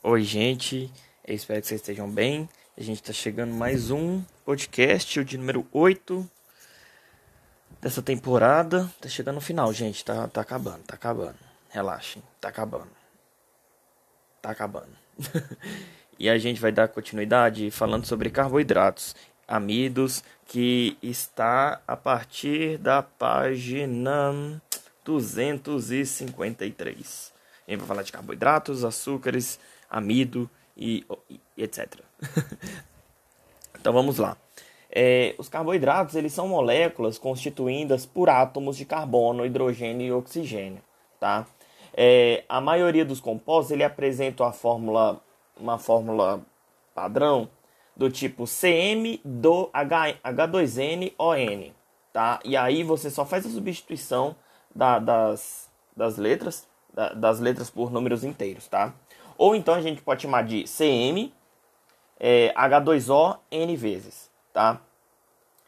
Oi, gente. Eu espero que vocês estejam bem. A gente está chegando mais um podcast, o de número 8 dessa temporada. Tá chegando no final, gente. Tá, tá acabando, tá acabando. Relaxem, tá acabando. Tá acabando. e a gente vai dar continuidade falando sobre carboidratos, amidos, que está a partir da página 253. A gente vai falar de carboidratos, açúcares, amido e, e etc. então vamos lá. É, os carboidratos eles são moléculas constituídas por átomos de carbono, hidrogênio e oxigênio, tá? É, a maioria dos compostos ele apresenta a fórmula, uma fórmula padrão do tipo CM do H, H2NON, tá? E aí você só faz a substituição da, das, das letras, da, das letras por números inteiros, tá? Ou então a gente pode chamar de CM é, H2O N vezes, tá?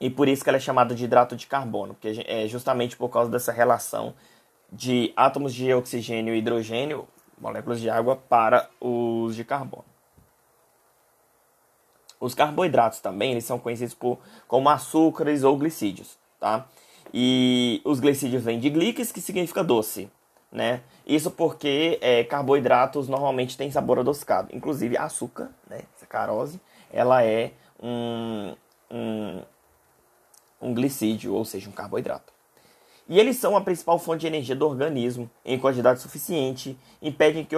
E por isso que ela é chamada de hidrato de carbono, porque é justamente por causa dessa relação de átomos de oxigênio e hidrogênio, moléculas de água, para os de carbono. Os carboidratos também eles são conhecidos por, como açúcares ou glicídios, tá? E os glicídios vêm de gliques, que significa doce, né? Isso porque é, carboidratos normalmente têm sabor adocicado. Inclusive açúcar, né? Sacarose, ela é um, um, um glicídio, ou seja, um carboidrato. E eles são a principal fonte de energia do organismo em quantidade suficiente, impedem que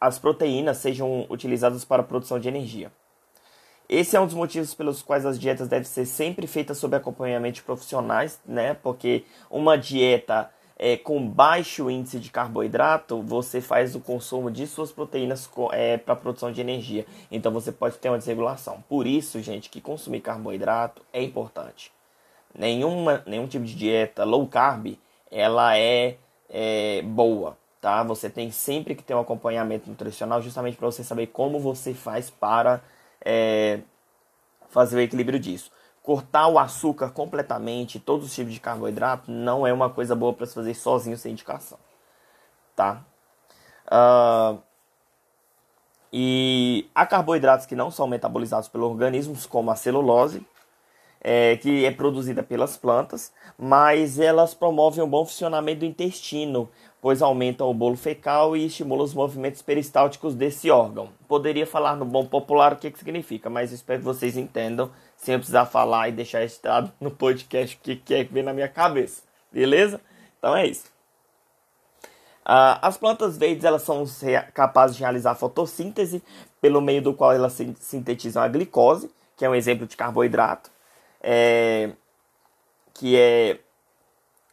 as proteínas sejam utilizadas para a produção de energia. Esse é um dos motivos pelos quais as dietas devem ser sempre feitas sob acompanhamento de profissionais, né? Porque uma dieta é, com baixo índice de carboidrato, você faz o consumo de suas proteínas é, para produção de energia. Então você pode ter uma desregulação. Por isso, gente, que consumir carboidrato é importante. Nenhuma, nenhum tipo de dieta low carb, ela é, é boa, tá? Você tem sempre que ter um acompanhamento nutricional justamente para você saber como você faz para é, fazer o equilíbrio disso cortar o açúcar completamente, todos os tipos de carboidrato, não é uma coisa boa para se fazer sozinho sem indicação, tá? Uh, e há carboidratos que não são metabolizados pelo organismo, como a celulose, é, que é produzida pelas plantas, mas elas promovem um bom funcionamento do intestino, pois aumentam o bolo fecal e estimulam os movimentos peristálticos desse órgão. Poderia falar no bom popular o que, que significa, mas espero que vocês entendam sem precisar falar e deixar registrado no podcast o que, que é vem na minha cabeça. Beleza? Então é isso. Uh, as plantas verdes elas são capazes de realizar fotossíntese, pelo meio do qual elas sintetizam a glicose, que é um exemplo de carboidrato, é, que é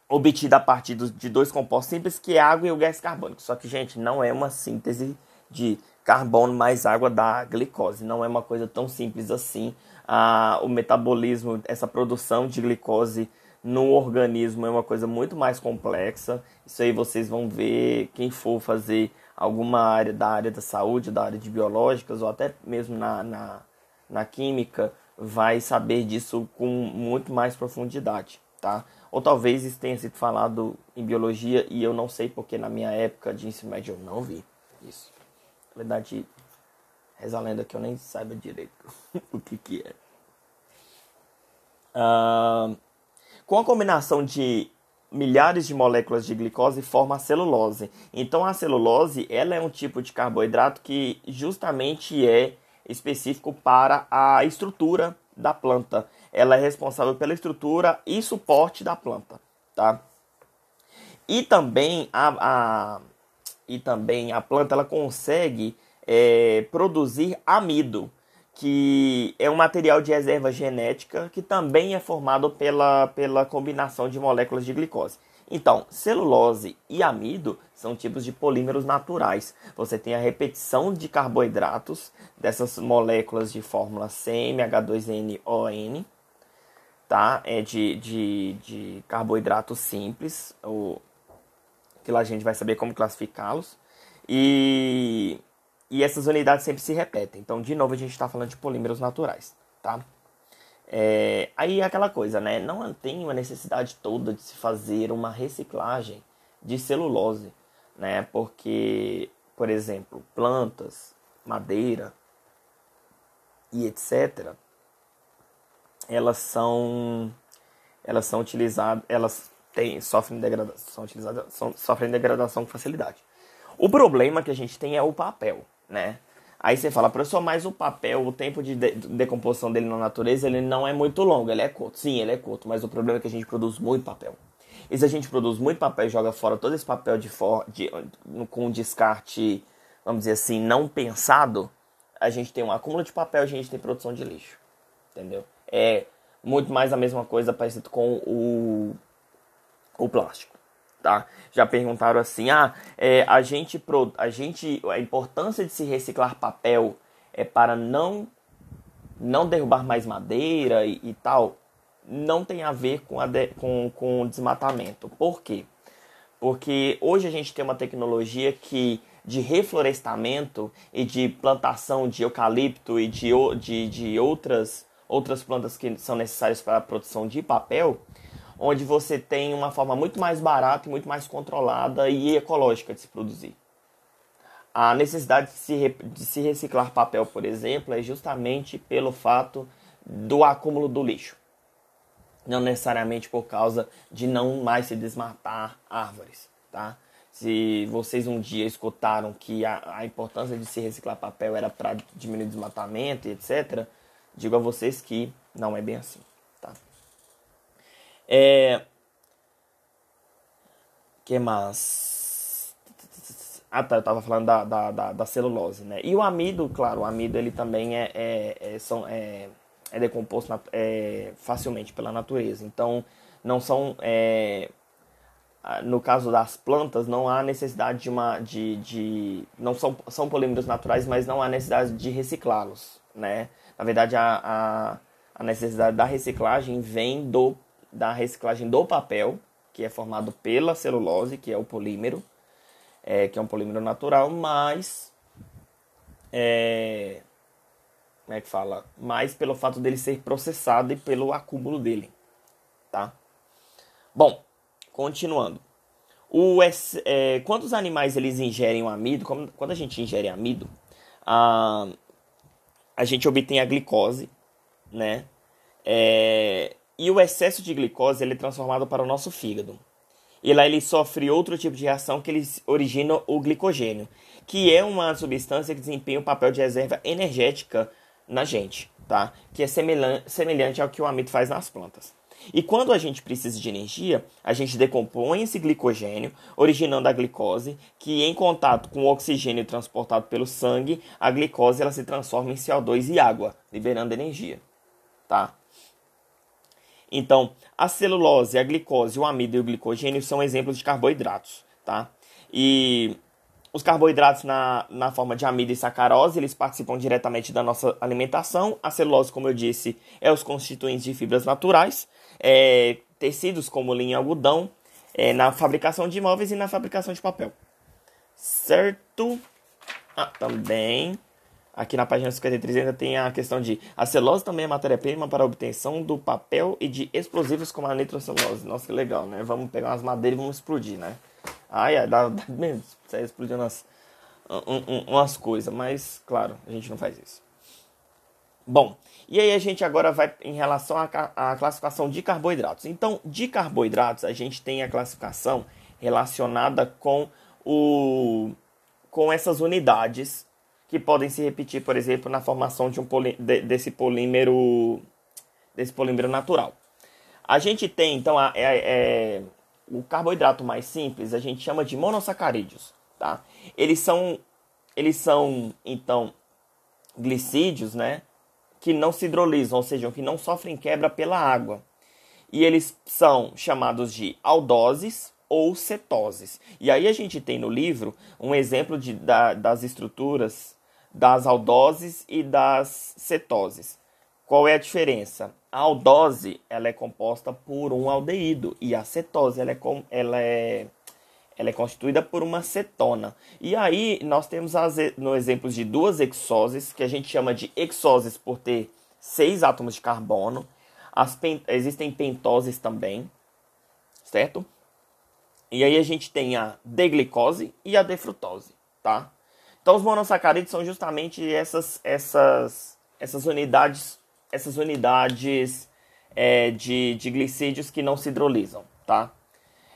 obtida a partir de dois compostos simples, que é água e o gás carbônico. Só que, gente, não é uma síntese de carbono mais água da glicose. Não é uma coisa tão simples assim a, o metabolismo, essa produção de glicose no organismo é uma coisa muito mais complexa. Isso aí vocês vão ver quem for fazer alguma área da área da saúde, da área de biológicas ou até mesmo na, na, na química vai saber disso com muito mais profundidade, tá? Ou talvez isso tenha sido falado em biologia e eu não sei porque na minha época de ensino médio eu não vi isso. Na verdade, Reza a lenda que eu nem saiba direito o que, que é. Uh, com a combinação de milhares de moléculas de glicose forma a celulose. Então a celulose ela é um tipo de carboidrato que justamente é específico para a estrutura da planta. Ela é responsável pela estrutura e suporte da planta, tá? E também a, a e também a planta ela consegue é, produzir amido, que é um material de reserva genética que também é formado pela, pela combinação de moléculas de glicose. Então, celulose e amido são tipos de polímeros naturais. Você tem a repetição de carboidratos dessas moléculas de fórmula CMH2NON, tá? É de, de, de carboidratos simples, o, que lá a gente vai saber como classificá-los. E e essas unidades sempre se repetem. Então, de novo, a gente está falando de polímeros naturais, tá? É, aí é aquela coisa, né? Não tem uma necessidade toda de se fazer uma reciclagem de celulose, né? Porque, por exemplo, plantas madeira e etc., elas são elas são utilizadas, elas têm, sofrem degradação, são, sofrem degradação com facilidade. O problema que a gente tem é o papel, né? Aí você fala, professor, mas o papel, o tempo de, de decomposição dele na natureza, ele não é muito longo, ele é curto. Sim, ele é curto, mas o problema é que a gente produz muito papel. E se a gente produz muito papel e joga fora todo esse papel de, for, de com descarte, vamos dizer assim, não pensado, a gente tem um acúmulo de papel, a gente tem produção de lixo. Entendeu? É muito mais a mesma coisa parecido com o, o plástico. Tá? Já perguntaram assim, ah, é, a gente a gente a importância de se reciclar papel é para não não derrubar mais madeira e, e tal, não tem a ver com, a de, com, com o desmatamento. Por quê? Porque hoje a gente tem uma tecnologia que de reflorestamento e de plantação de eucalipto e de, de, de outras, outras plantas que são necessárias para a produção de papel, onde você tem uma forma muito mais barata e muito mais controlada e ecológica de se produzir. A necessidade de se, de se reciclar papel, por exemplo, é justamente pelo fato do acúmulo do lixo. Não necessariamente por causa de não mais se desmatar árvores, tá? Se vocês um dia escutaram que a, a importância de se reciclar papel era para diminuir o desmatamento e etc., digo a vocês que não é bem assim. É... que mais? Ah, tá, eu tava falando da, da, da, da, celulose, né? E o amido, claro, o amido ele também é, é, é, são, é, é decomposto na, é, facilmente pela natureza. Então, não são... É, no caso das plantas, não há necessidade de uma... De, de, não são, são polímeros naturais, mas não há necessidade de reciclá-los, né? Na verdade, a, a, a necessidade da reciclagem vem do da reciclagem do papel, que é formado pela celulose, que é o polímero, é, que é um polímero natural, mas é, como é que fala? Mais pelo fato dele ser processado e pelo acúmulo dele, tá? Bom, continuando. O, é, quando os animais eles ingerem o amido, quando a gente ingere amido, a, a gente obtém a glicose, né? É, e o excesso de glicose ele é transformado para o nosso fígado. E lá ele sofre outro tipo de reação que ele origina o glicogênio, que é uma substância que desempenha o papel de reserva energética na gente, tá? Que é semelhante ao que o amido faz nas plantas. E quando a gente precisa de energia, a gente decompõe esse glicogênio, originando a glicose, que em contato com o oxigênio transportado pelo sangue, a glicose ela se transforma em CO2 e água, liberando energia, tá? Então, a celulose, a glicose, o amido e o glicogênio são exemplos de carboidratos, tá? E os carboidratos na, na forma de amido e sacarose, eles participam diretamente da nossa alimentação. A celulose, como eu disse, é os constituintes de fibras naturais, é, tecidos como linha e algodão, é, na fabricação de imóveis e na fabricação de papel. Certo? Ah, também Aqui na página 53 ainda tem a questão de a celulose também é matéria-prima para a obtenção do papel e de explosivos como a nitrocelulose. Nossa, que legal, né? Vamos pegar umas madeiras e vamos explodir, né? Ai, ai, dá, dá mesmo, sai explodindo umas, um, um, umas coisas, mas claro, a gente não faz isso. Bom, e aí a gente agora vai em relação à, à classificação de carboidratos. Então, de carboidratos, a gente tem a classificação relacionada com o com essas unidades que podem se repetir, por exemplo, na formação de um poli de, desse polímero desse polímero natural. A gente tem então a, é, é, o carboidrato mais simples, a gente chama de monossacarídeos, tá? Eles são eles são então glicídios, né, que não se hidrolisam, ou seja, que não sofrem quebra pela água. E eles são chamados de aldoses ou cetoses. E aí a gente tem no livro um exemplo de, da, das estruturas das aldoses e das cetoses. Qual é a diferença? A aldose ela é composta por um aldeído e a cetose ela é, ela é, ela é constituída por uma cetona. E aí nós temos as, no exemplo de duas hexoses, que a gente chama de hexoses por ter seis átomos de carbono. As pen, existem pentoses também, certo? E aí a gente tem a deglicose e a defrutose, tá? Então os monossacarídeos são justamente essas essas essas unidades essas unidades é, de, de glicídios que não se hidrolisam, tá?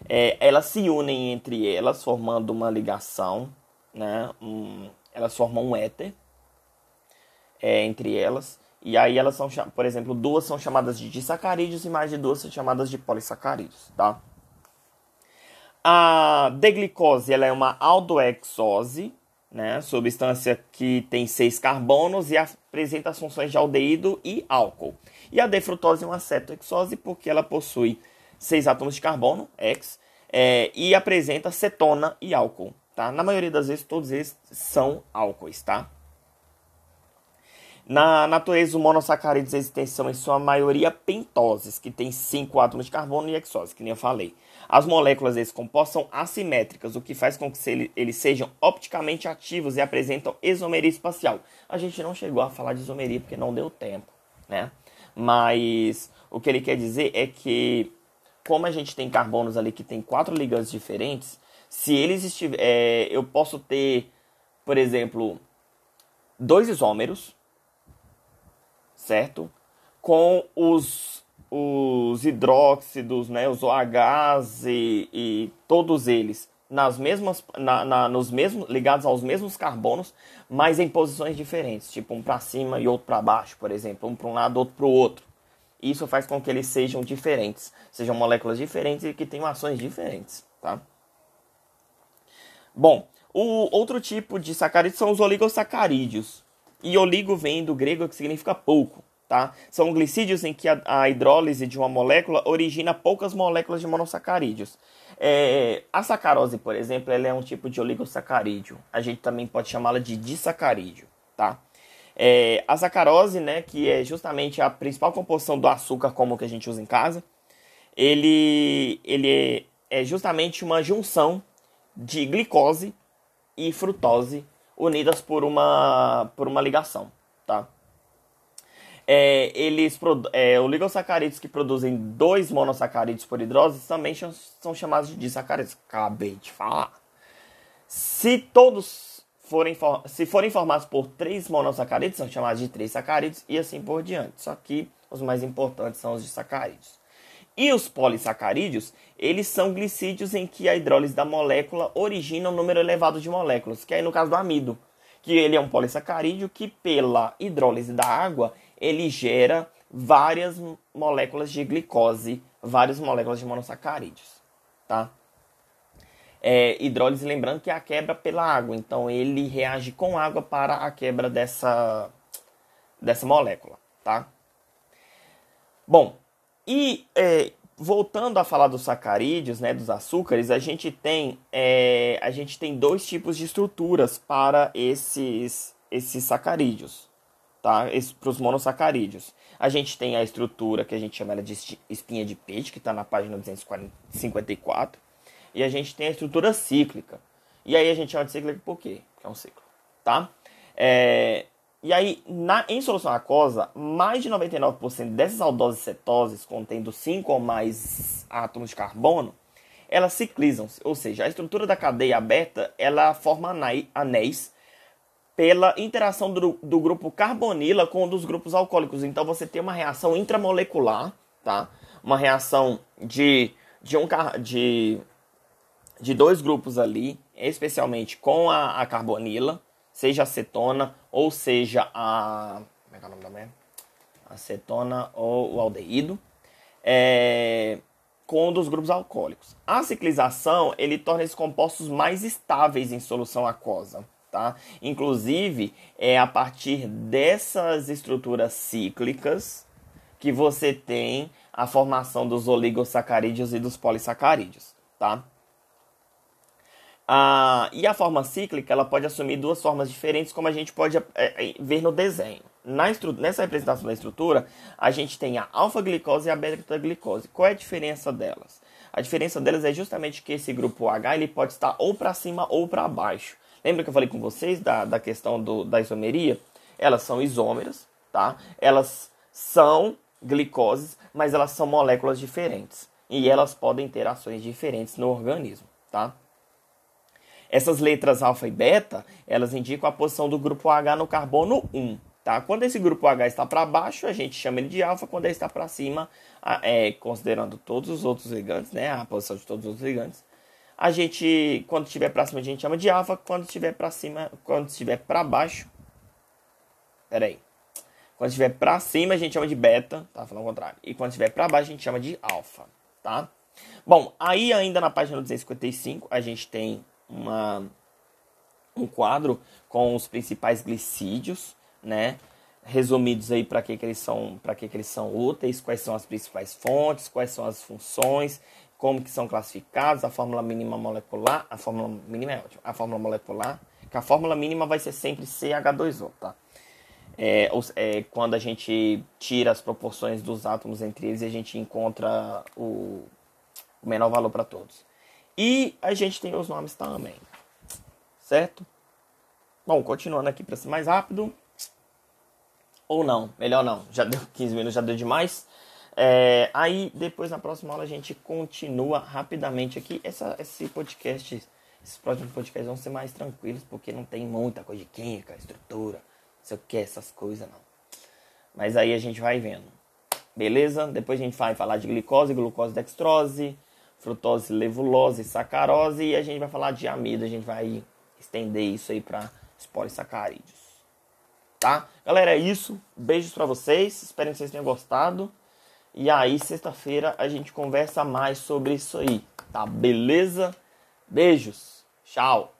É, elas se unem entre elas, formando uma ligação, né? Um, elas formam um éter é, entre elas. E aí elas são, por exemplo, duas são chamadas de disacarídeos e mais de duas são chamadas de polissacarídeos, tá? A deglicose ela é uma aldoexose, né? Substância que tem seis carbonos e apresenta as funções de aldeído e álcool. E a defrutose é uma cetoexose porque ela possui seis átomos de carbono, X, é, e apresenta cetona e álcool. Tá? Na maioria das vezes, todos eles são álcoois. Tá? Na natureza, os monossacarídeos existentes são, em sua maioria, pentoses, que tem cinco átomos de carbono e hexose, que nem eu falei. As moléculas desses compostos são assimétricas, o que faz com que eles sejam opticamente ativos e apresentam isomeria espacial. A gente não chegou a falar de isomeria porque não deu tempo, né? Mas o que ele quer dizer é que, como a gente tem carbonos ali que tem quatro ligantes diferentes, se eles estiver, é, eu posso ter, por exemplo, dois isômeros, certo? Com os, os hidróxidos, né, os OHs e, e todos eles nas mesmas, na, na, nos mesmos, ligados aos mesmos carbonos, mas em posições diferentes, tipo um para cima e outro para baixo, por exemplo, um para um lado, outro para o outro. Isso faz com que eles sejam diferentes, sejam moléculas diferentes e que tenham ações diferentes, tá? Bom, o outro tipo de sacarídeos são os oligosacarídeos. E oligo vem do grego que significa pouco, tá? São glicídios em que a, a hidrólise de uma molécula origina poucas moléculas de monossacarídeos. É, a sacarose, por exemplo, ela é um tipo de oligosacarídeo. A gente também pode chamá-la de disacarídeo, tá? É, a sacarose, né, que é justamente a principal composição do açúcar como que a gente usa em casa, ele, ele é, é justamente uma junção de glicose e frutose unidas por uma, por uma ligação, tá? É, eles é, oligosacarídeos que produzem dois monossacarídeos por hidrólise também são chamados de disacarídeos. Acabei de falar. Se todos forem, se forem formados por três monossacarídeos, são chamados de três sacarídeos e assim por diante. Só que os mais importantes são os disacarídeos. E os polissacarídeos, eles são glicídios em que a hidrólise da molécula origina um número elevado de moléculas, que é no caso do amido, que ele é um polissacarídeo que pela hidrólise da água, ele gera várias moléculas de glicose, várias moléculas de monossacarídeos, tá? É, hidrólise, lembrando que é a quebra pela água, então ele reage com água para a quebra dessa, dessa molécula, tá? Bom, e é, voltando a falar dos sacarídeos, né, dos açúcares, a gente tem é, a gente tem dois tipos de estruturas para esses esses sacarídeos, tá? Para os monossacarídeos. A gente tem a estrutura que a gente chama de espinha de peixe, que está na página 254, e a gente tem a estrutura cíclica. E aí a gente chama de cíclica por quê? Porque é um ciclo, tá? É, e aí, na, em solução aquosa, mais de 99% dessas aldoses cetoses, contendo 5 ou mais átomos de carbono, elas ciclizam, ou seja, a estrutura da cadeia aberta ela forma anéis pela interação do, do grupo carbonila com um dos grupos alcoólicos. Então você tem uma reação intramolecular, tá? Uma reação de, de, um, de, de dois grupos ali, especialmente com a, a carbonila, seja acetona ou seja a. Como é que é o nome da? Acetona ou o aldeído. É, com um dos grupos alcoólicos. A ciclização ele torna esses compostos mais estáveis em solução aquosa. Tá? Inclusive, é a partir dessas estruturas cíclicas que você tem a formação dos oligosacarídeos e dos polissacarídeos. Tá? Ah, e a forma cíclica ela pode assumir duas formas diferentes, como a gente pode é, ver no desenho. Na nessa representação da estrutura, a gente tem a alfa-glicose e a beta-glicose. Qual é a diferença delas? A diferença delas é justamente que esse grupo H ele pode estar ou para cima ou para baixo. Lembra que eu falei com vocês da, da questão do, da isomeria? Elas são isômeras, tá? Elas são glicoses, mas elas são moléculas diferentes. E elas podem ter ações diferentes no organismo, tá? Essas letras alfa e beta, elas indicam a posição do grupo H no carbono 1. Tá? Quando esse grupo H está para baixo, a gente chama ele de alfa. Quando ele está para cima, é, considerando todos os outros ligantes, né, a posição de todos os ligantes, a gente, quando estiver para cima, a gente chama de alfa. Quando estiver para cima, quando estiver para baixo, peraí. Quando estiver para cima, a gente chama de beta, tá? Falando o contrário. E quando estiver para baixo, a gente chama de alfa, tá? Bom, aí ainda na página 255, a gente tem uma, um quadro com os principais glicídios, né? Resumidos aí para que, que eles são, para que, que eles são úteis, quais são as principais fontes, quais são as funções, como que são classificados, a fórmula mínima molecular, a fórmula mínima é ótima, a fórmula molecular, que a fórmula mínima vai ser sempre CH2O, tá? É, é, quando a gente tira as proporções dos átomos entre eles, a gente encontra o, o menor valor para todos. E a gente tem os nomes também, certo? Bom, continuando aqui para ser mais rápido. Ou não, melhor não, já deu 15 minutos, já deu demais. É, aí depois na próxima aula a gente continua rapidamente aqui. Essa, esse podcast, esses próximos podcasts vão ser mais tranquilos, porque não tem muita coisa de química, estrutura, não sei o que, essas coisas não. Mas aí a gente vai vendo. Beleza? Depois a gente vai falar de glicose, glucose, dextrose, frutose, levulose, sacarose e a gente vai falar de amido, a gente vai estender isso aí para os polissacarídeos. Tá? Galera, é isso. Beijos para vocês. Espero que vocês tenham gostado. E aí, sexta-feira, a gente conversa mais sobre isso aí. Tá? Beleza? Beijos. Tchau.